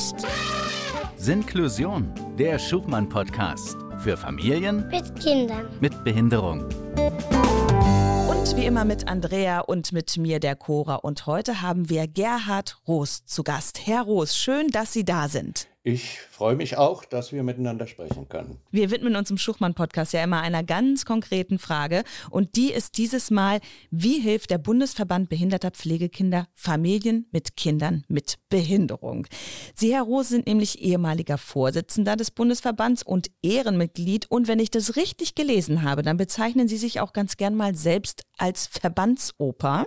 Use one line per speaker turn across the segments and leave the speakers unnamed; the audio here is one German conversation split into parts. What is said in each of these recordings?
ist
Sinklusion, der Schubmann-Podcast für Familien
mit Kindern.
mit Behinderung.
Und wie immer mit Andrea und mit mir, der Cora. Und heute haben wir Gerhard Roos zu Gast. Herr Roos, schön, dass Sie da sind.
Ich freue mich auch, dass wir miteinander sprechen können.
Wir widmen uns im Schuchmann-Podcast ja immer einer ganz konkreten Frage. Und die ist dieses Mal, wie hilft der Bundesverband behinderter Pflegekinder Familien mit Kindern mit Behinderung? Sie, Herr Roos, sind nämlich ehemaliger Vorsitzender des Bundesverbands und Ehrenmitglied. Und wenn ich das richtig gelesen habe, dann bezeichnen Sie sich auch ganz gern mal selbst als Verbandsoper.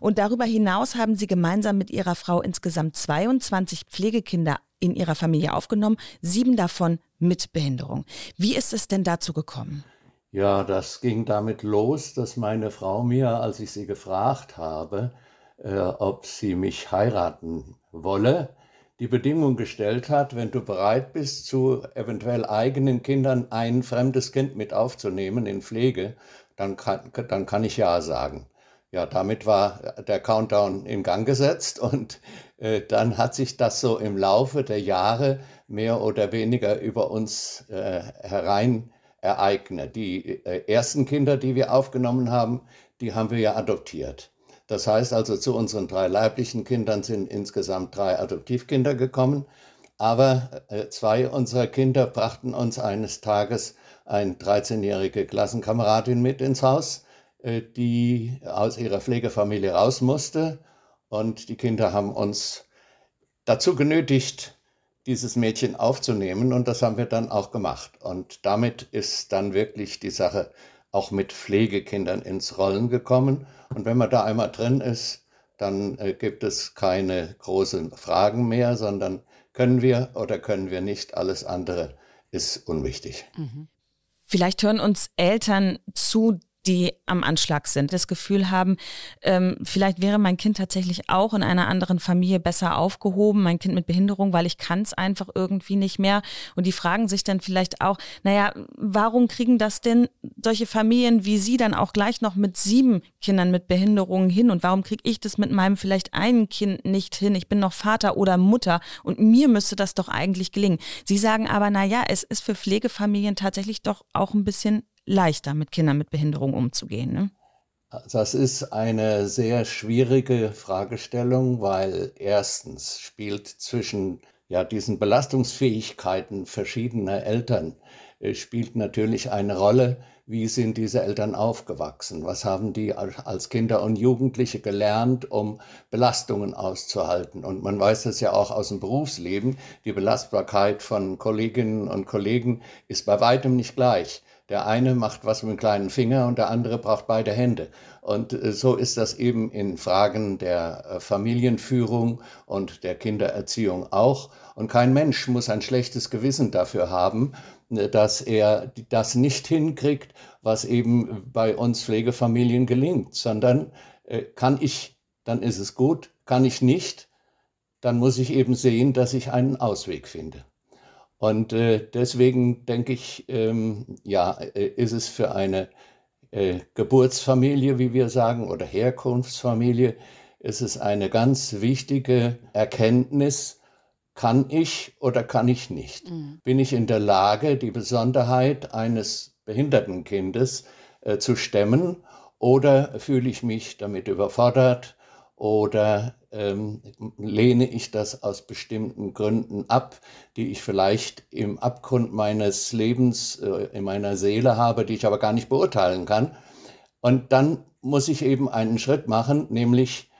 Und darüber hinaus haben Sie gemeinsam mit Ihrer Frau insgesamt 22 Pflegekinder in ihrer Familie aufgenommen, sieben davon mit Behinderung. Wie ist es denn dazu gekommen?
Ja, das ging damit los, dass meine Frau mir, als ich sie gefragt habe, äh, ob sie mich heiraten wolle, die Bedingung gestellt hat, wenn du bereit bist, zu eventuell eigenen Kindern ein fremdes Kind mit aufzunehmen in Pflege, dann kann, dann kann ich ja sagen. Ja, damit war der Countdown in Gang gesetzt und äh, dann hat sich das so im Laufe der Jahre mehr oder weniger über uns äh, herein ereignet. Die äh, ersten Kinder, die wir aufgenommen haben, die haben wir ja adoptiert. Das heißt also, zu unseren drei leiblichen Kindern sind insgesamt drei Adoptivkinder gekommen. Aber äh, zwei unserer Kinder brachten uns eines Tages eine 13-jährige Klassenkameradin mit ins Haus die aus ihrer Pflegefamilie raus musste. Und die Kinder haben uns dazu genötigt, dieses Mädchen aufzunehmen. Und das haben wir dann auch gemacht. Und damit ist dann wirklich die Sache auch mit Pflegekindern ins Rollen gekommen. Und wenn man da einmal drin ist, dann äh, gibt es keine großen Fragen mehr, sondern können wir oder können wir nicht. Alles andere ist unwichtig.
Mhm. Vielleicht hören uns Eltern zu, die am Anschlag sind, das Gefühl haben, ähm, vielleicht wäre mein Kind tatsächlich auch in einer anderen Familie besser aufgehoben, mein Kind mit Behinderung, weil ich kann es einfach irgendwie nicht mehr. Und die fragen sich dann vielleicht auch, naja, warum kriegen das denn solche Familien wie Sie dann auch gleich noch mit sieben Kindern mit Behinderungen hin? Und warum kriege ich das mit meinem vielleicht einen Kind nicht hin? Ich bin noch Vater oder Mutter und mir müsste das doch eigentlich gelingen. Sie sagen aber, naja, es ist für Pflegefamilien tatsächlich doch auch ein bisschen leichter, mit Kindern mit Behinderung umzugehen. Ne?
Das ist eine sehr schwierige Fragestellung, weil erstens spielt zwischen ja, diesen Belastungsfähigkeiten verschiedener Eltern äh, spielt natürlich eine Rolle, wie sind diese Eltern aufgewachsen? Was haben die als Kinder und Jugendliche gelernt, um Belastungen auszuhalten? Und man weiß es ja auch aus dem Berufsleben, die Belastbarkeit von Kolleginnen und Kollegen ist bei weitem nicht gleich. Der eine macht was mit dem kleinen Finger und der andere braucht beide Hände. Und äh, so ist das eben in Fragen der äh, Familienführung und der Kindererziehung auch. Und kein Mensch muss ein schlechtes Gewissen dafür haben, äh, dass er das nicht hinkriegt, was eben bei uns Pflegefamilien gelingt, sondern kann ich, dann ist es gut, kann ich nicht, dann muss ich eben sehen, dass ich einen Ausweg finde. Und äh, deswegen denke ich, ähm, ja, äh, ist es für eine äh, Geburtsfamilie, wie wir sagen, oder Herkunftsfamilie, ist es eine ganz wichtige Erkenntnis, kann ich oder kann ich nicht? Mhm. Bin ich in der Lage, die Besonderheit eines behinderten Kindes äh, zu stemmen oder fühle ich mich damit überfordert oder ähm, lehne ich das aus bestimmten Gründen ab, die ich vielleicht im Abgrund meines Lebens, äh, in meiner Seele habe, die ich aber gar nicht beurteilen kann. Und dann muss ich eben einen Schritt machen, nämlich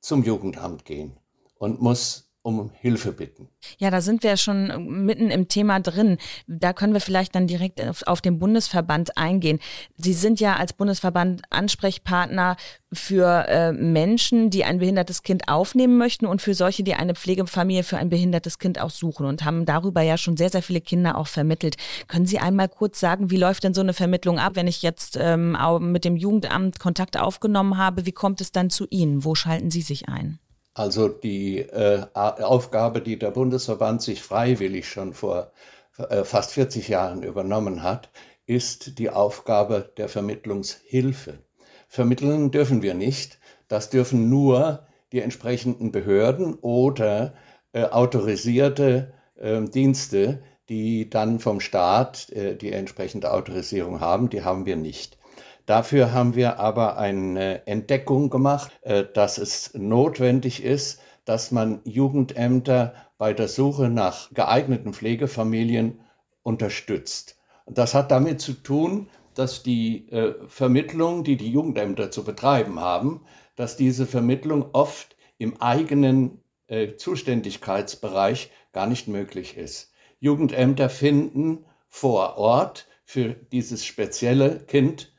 zum Jugendamt gehen und muss um Hilfe bitten.
Ja, da sind wir schon mitten im Thema drin. Da können wir vielleicht dann direkt auf, auf, den Bundesverband eingehen. Sie sind ja als Bundesverband Ansprechpartner für äh, Menschen, die ein behindertes Kind aufnehmen möchten und für solche, die eine Pflegefamilie für ein behindertes Kind auch suchen und haben darüber ja schon sehr, sehr viele Kinder auch vermittelt. Können Sie einmal kurz sagen, wie läuft denn so eine Vermittlung ab, wenn ich jetzt ähm, mit dem Jugendamt Kontakt aufgenommen habe? Wie kommt es dann zu Ihnen? Wo schalten Sie sich ein?
Also die äh, Aufgabe, die der Bundesverband sich freiwillig schon vor äh, fast 40 Jahren übernommen hat, ist die Aufgabe der Vermittlungshilfe. Vermitteln dürfen wir nicht. Das dürfen nur die entsprechenden Behörden oder äh, autorisierte äh, Dienste, die dann vom Staat äh, die entsprechende Autorisierung haben. Die haben wir nicht. Dafür haben wir aber eine Entdeckung gemacht, äh, dass es notwendig ist, dass man Jugendämter bei der Suche nach geeigneten Pflegefamilien unterstützt. Das hat damit zu tun, dass die äh, Vermittlung, die die Jugendämter zu betreiben haben, dass diese Vermittlung oft im eigenen äh, Zuständigkeitsbereich gar nicht möglich ist. Jugendämter finden vor Ort für dieses spezielle Kind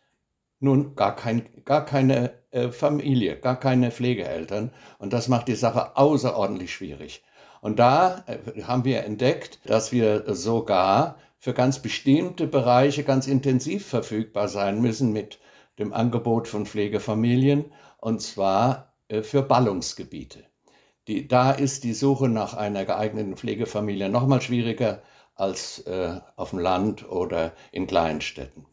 nun gar, kein, gar keine äh, Familie, gar keine Pflegeeltern. Und das macht die Sache außerordentlich schwierig. Und da äh, haben wir entdeckt, dass wir sogar für ganz bestimmte Bereiche ganz intensiv verfügbar sein müssen mit dem Angebot von Pflegefamilien, und zwar äh, für Ballungsgebiete. Die, da ist die Suche nach einer geeigneten Pflegefamilie noch mal schwieriger als äh, auf dem Land oder in Kleinstädten.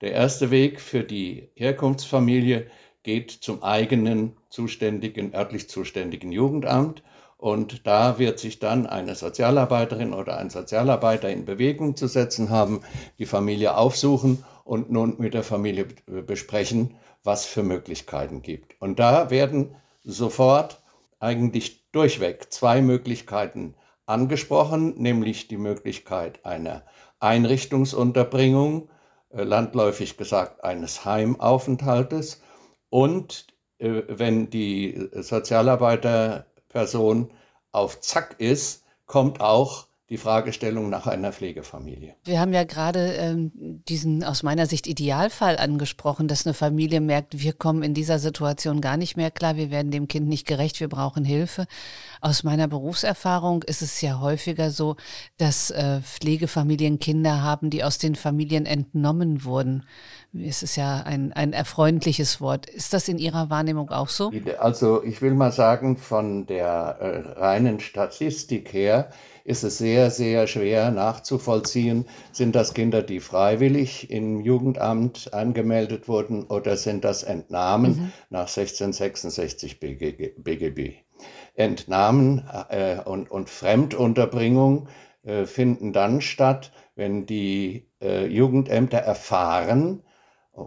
Der erste Weg für die Herkunftsfamilie geht zum eigenen zuständigen, örtlich zuständigen Jugendamt und da wird sich dann eine Sozialarbeiterin oder ein Sozialarbeiter in Bewegung zu setzen haben, die Familie aufsuchen und nun mit der Familie besprechen, was für Möglichkeiten gibt. Und da werden sofort eigentlich durchweg zwei Möglichkeiten angesprochen, nämlich die Möglichkeit einer Einrichtungsunterbringung, landläufig gesagt eines Heimaufenthaltes. Und äh, wenn die Sozialarbeiter Person auf Zack ist, kommt auch die Fragestellung nach einer Pflegefamilie.
Wir haben ja gerade ähm, diesen aus meiner Sicht Idealfall angesprochen, dass eine Familie merkt, wir kommen in dieser Situation gar nicht mehr klar, wir werden dem Kind nicht gerecht, wir brauchen Hilfe. Aus meiner Berufserfahrung ist es ja häufiger so, dass äh, Pflegefamilien Kinder haben, die aus den Familien entnommen wurden. Es ist ja ein, ein erfreuliches Wort. Ist das in Ihrer Wahrnehmung auch so?
Also ich will mal sagen, von der äh, reinen Statistik her ist es sehr, sehr schwer nachzuvollziehen, sind das Kinder, die freiwillig im Jugendamt angemeldet wurden oder sind das Entnahmen mhm. nach 1666 BGB. Entnahmen äh, und, und Fremdunterbringung äh, finden dann statt, wenn die äh, Jugendämter erfahren,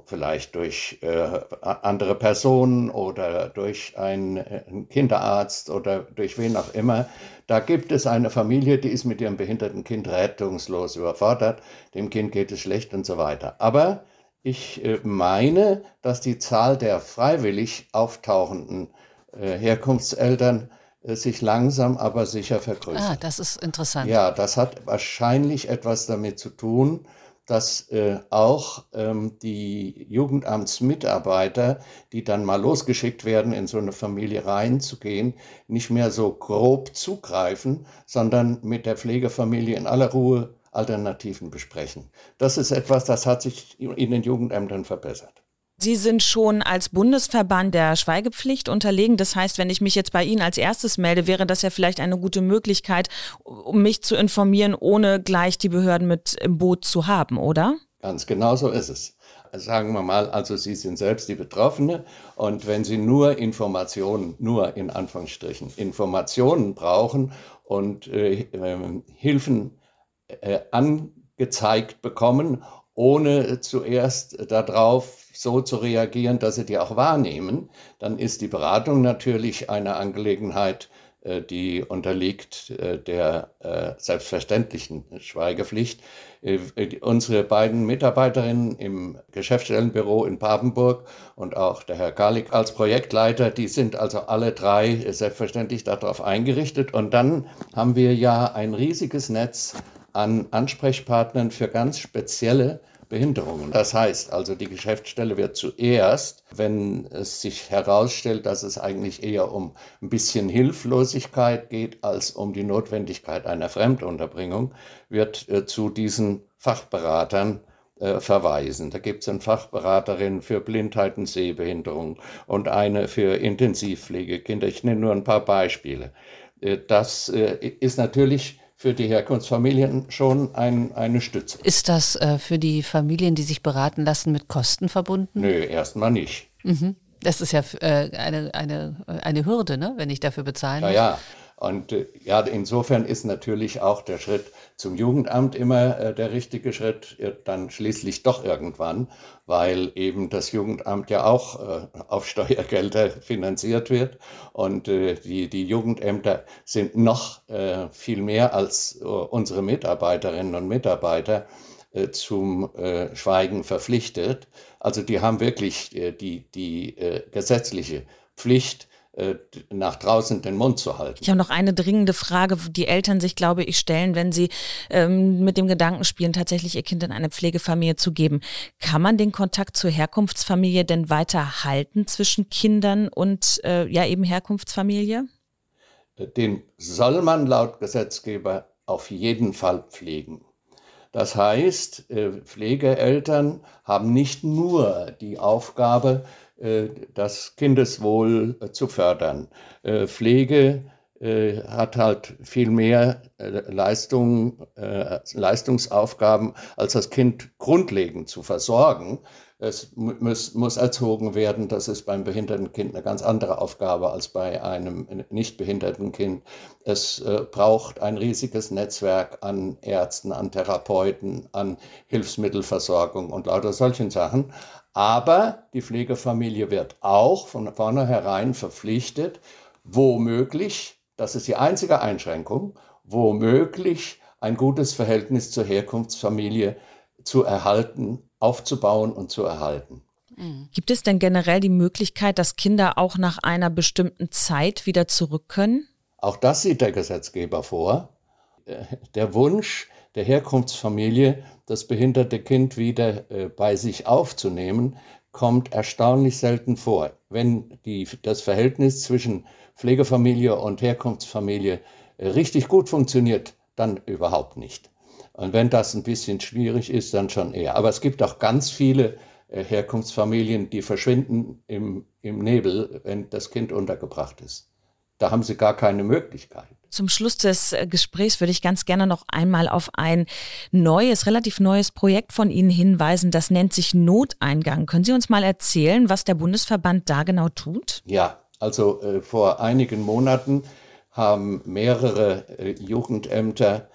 vielleicht durch äh, andere Personen oder durch einen, äh, Kinderarzt oder durch wen auch immer. Da gibt es eine Familie, die ist mit ihrem behinderten Kind rettungslos überfordert, dem Kind geht es schlecht und so weiter. Aber ich äh, meine, dass die Zahl der freiwillig auftauchenden äh, Herkunftseltern äh, sich langsam aber sicher vergrößert. Ah,
das ist interessant.
Ja, das hat wahrscheinlich etwas damit zu tun, dass äh, auch ähm, die Jugendamtsmitarbeiter, die dann mal losgeschickt werden, in so eine Familie reinzugehen, nicht mehr so grob zugreifen, sondern mit der Pflegefamilie in aller Ruhe Alternativen besprechen. Das ist etwas, das hat sich in den Jugendämtern verbessert.
Sie sind schon als Bundesverband der Schweigepflicht unterlegen. Das heißt, wenn ich mich jetzt bei Ihnen als erstes melde, wäre das ja vielleicht eine gute Möglichkeit, um mich zu informieren, ohne gleich die Behörden mit im Boot zu haben, oder?
Ganz genau so ist es. Sagen wir mal, also Sie sind selbst die Betroffene und wenn Sie nur Informationen, nur in Anführungsstrichen, Informationen brauchen und äh, äh, Hilfen äh, angezeigt bekommen, ohne zuerst darauf so zu reagieren, dass sie die auch wahrnehmen, dann ist die Beratung natürlich eine Angelegenheit, äh, die unterliegt äh, der äh, selbstverständlichen Schweigepflicht. Unsere beiden Mitarbeiterinnen im Geschäftsstellenbüro in Papenburg und auch der Herr Garlik als Projektleiter, die sind also alle drei selbstverständlich darauf eingerichtet. Und dann haben wir ja ein riesiges Netz an Ansprechpartnern für ganz spezielle Behinderungen. Das heißt also, die Geschäftsstelle wird zuerst, wenn es sich herausstellt, dass es eigentlich eher um ein bisschen Hilflosigkeit geht als um die Notwendigkeit einer Fremdunterbringung, wird äh, zu diesen Fachberatern äh, verweisen. Da gibt es eine Fachberaterin für Blindheit und Sehbehinderung und eine für Intensivpflegekinder. Ich nenne nur ein paar Beispiele. Äh, das äh, ist natürlich für die Herkunftsfamilien schon ein, eine Stütze.
Ist das äh, für die Familien, die sich beraten lassen, mit Kosten verbunden?
Nö, erstmal nicht.
Mhm. Das ist ja äh, eine, eine, eine Hürde, ne? wenn ich dafür bezahlen
muss. Ja, ja. Und äh, ja, insofern ist natürlich auch der Schritt zum Jugendamt immer äh, der richtige Schritt, äh, dann schließlich doch irgendwann, weil eben das Jugendamt ja auch äh, auf Steuergelder finanziert wird. Und äh, die, die Jugendämter sind noch äh, viel mehr als unsere Mitarbeiterinnen und Mitarbeiter zum Schweigen verpflichtet. Also die haben wirklich die, die gesetzliche Pflicht, äh, nach draußen den Mund zu halten.
Ich habe noch eine dringende Frage, die Eltern sich, glaube ich, stellen, wenn sie ähm, mit dem Gedanken spielen, tatsächlich ihr Kind in eine Pflegefamilie zu geben. Kann man den Kontakt zur Herkunftsfamilie denn weiter halten zwischen Kindern und äh, ja eben Herkunftsfamilie?
Den soll man laut Gesetzgeber auf jeden Fall pflegen. Das heißt, äh, Pflegeeltern haben nicht nur die Aufgabe, äh, das Kindeswohl äh, zu fördern. Äh, hat halt viel mehr Leistung, Leistungsaufgaben, als das Kind grundlegend zu versorgen. Es muss, muss erzogen werden. Das ist beim behinderten Kind eine ganz andere Aufgabe als bei einem nicht behinderten Kind. Es braucht ein riesiges Netzwerk an Ärzten, an Therapeuten, an Hilfsmittelversorgung und lauter solchen Sachen. Aber die Pflegefamilie wird auch von vornherein verpflichtet, womöglich, das ist die einzige Einschränkung, womöglich ein gutes Verhältnis zur Herkunftsfamilie zu erhalten, aufzubauen und zu erhalten.
Mhm. Gibt es denn generell die Möglichkeit, dass Kinder auch nach einer bestimmten Zeit wieder zurück können?
Auch das sieht der Gesetzgeber vor. Der Wunsch der Herkunftsfamilie das behinderte Kind wieder äh, bei sich aufzunehmen, kommt erstaunlich selten vor. Wenn die, das Verhältnis zwischen Pflegefamilie und Herkunftsfamilie äh, richtig gut funktioniert, dann überhaupt nicht. Und wenn das ein bisschen schwierig ist, dann schon eher. Aber es gibt auch ganz viele äh, Herkunftsfamilien, die verschwinden im, im Nebel, wenn das Kind untergebracht ist. Da haben sie gar keine Möglichkeit.
Zum Schluss des äh, Gesprächs würde ich ganz gerne noch einmal auf ein neues, relativ neues Projekt von Ihnen hinweisen. Das nennt sich Noteingang. Können Sie uns mal erzählen, was der Bundesverband da genau tut?
Ja, also äh, vor einigen Monaten haben mehrere äh, Jugendämter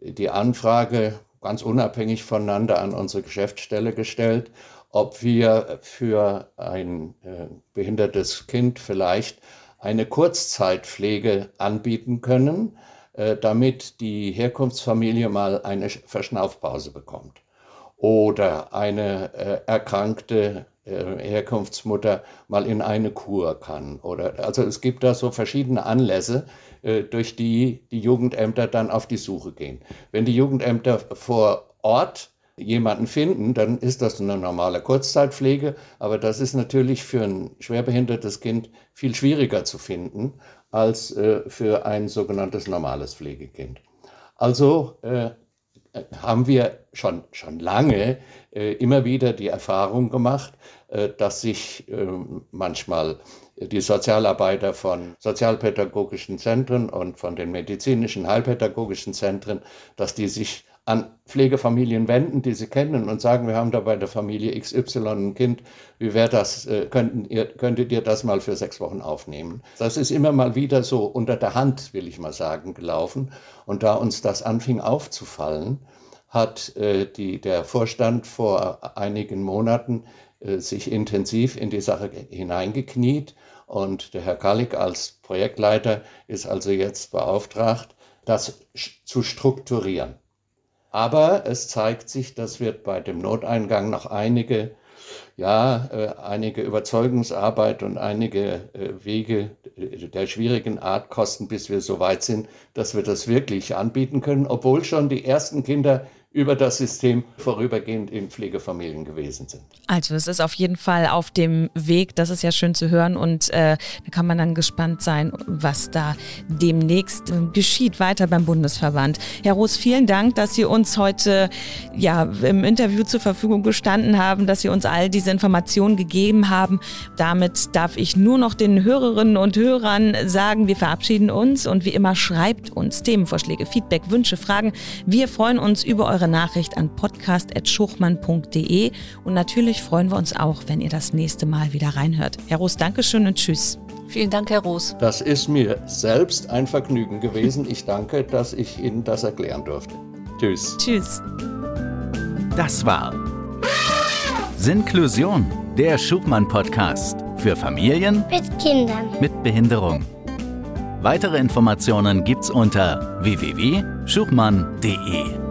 die Anfrage ganz unabhängig voneinander an unsere Geschäftsstelle gestellt, ob wir für ein äh, behindertes Kind vielleicht eine Kurzzeitpflege anbieten können, äh, damit die Herkunftsfamilie mal eine Verschnaufpause bekommt. Oder eine äh, erkrankte Herkunftsmutter mal in eine Kur kann. Oder, also es gibt da so verschiedene Anlässe, durch die die Jugendämter dann auf die Suche gehen. Wenn die Jugendämter vor Ort jemanden finden, dann ist das eine normale Kurzzeitpflege, aber das ist natürlich für ein schwerbehindertes Kind viel schwieriger zu finden als äh, für ein sogenanntes normales Pflegekind. Also äh, haben wir schon, schon lange äh, immer wieder die Erfahrung gemacht, äh, dass sich ähm, manchmal die Sozialarbeiter von sozialpädagogischen Zentren und von den medizinischen heilpädagogischen Zentren, dass die sich an Pflegefamilien wenden, die sie kennen und sagen, wir haben da bei der Familie XY ein Kind, wie wäre das, äh, könnten ihr, könntet ihr das mal für sechs Wochen aufnehmen? Das ist immer mal wieder so unter der Hand, will ich mal sagen, gelaufen. Und da uns das anfing aufzufallen, hat äh, die, der Vorstand vor einigen Monaten äh, sich intensiv in die Sache hineingekniet und der Herr Kalik als Projektleiter ist also jetzt beauftragt, das zu strukturieren. Aber es zeigt sich, dass wir bei dem Noteingang noch einige, ja, äh, einige Überzeugungsarbeit und einige äh, Wege der schwierigen Art kosten, bis wir so weit sind, dass wir das wirklich anbieten können, obwohl schon die ersten Kinder über das System vorübergehend in Pflegefamilien gewesen sind.
Also es ist auf jeden Fall auf dem Weg, das ist ja schön zu hören und äh, da kann man dann gespannt sein, was da demnächst äh, geschieht weiter beim Bundesverband. Herr Roos, vielen Dank, dass Sie uns heute ja im Interview zur Verfügung gestanden haben, dass Sie uns all diese Informationen gegeben haben. Damit darf ich nur noch den Hörerinnen und Hörern sagen, wir verabschieden uns und wie immer schreibt uns Themenvorschläge, Feedback, Wünsche, Fragen. Wir freuen uns über eure eure Nachricht an podcast.schuchmann.de und natürlich freuen wir uns auch, wenn ihr das nächste Mal wieder reinhört. Herr Roos, Dankeschön und Tschüss.
Vielen Dank, Herr Roos.
Das ist mir selbst ein Vergnügen gewesen. Ich danke, dass ich Ihnen das erklären durfte. Tschüss.
Tschüss.
Das war Sinklusion, der Schubmann-Podcast für Familien
Mit Kindern.
mit Behinderung. Weitere Informationen gibt's unter www.schuchmann.de.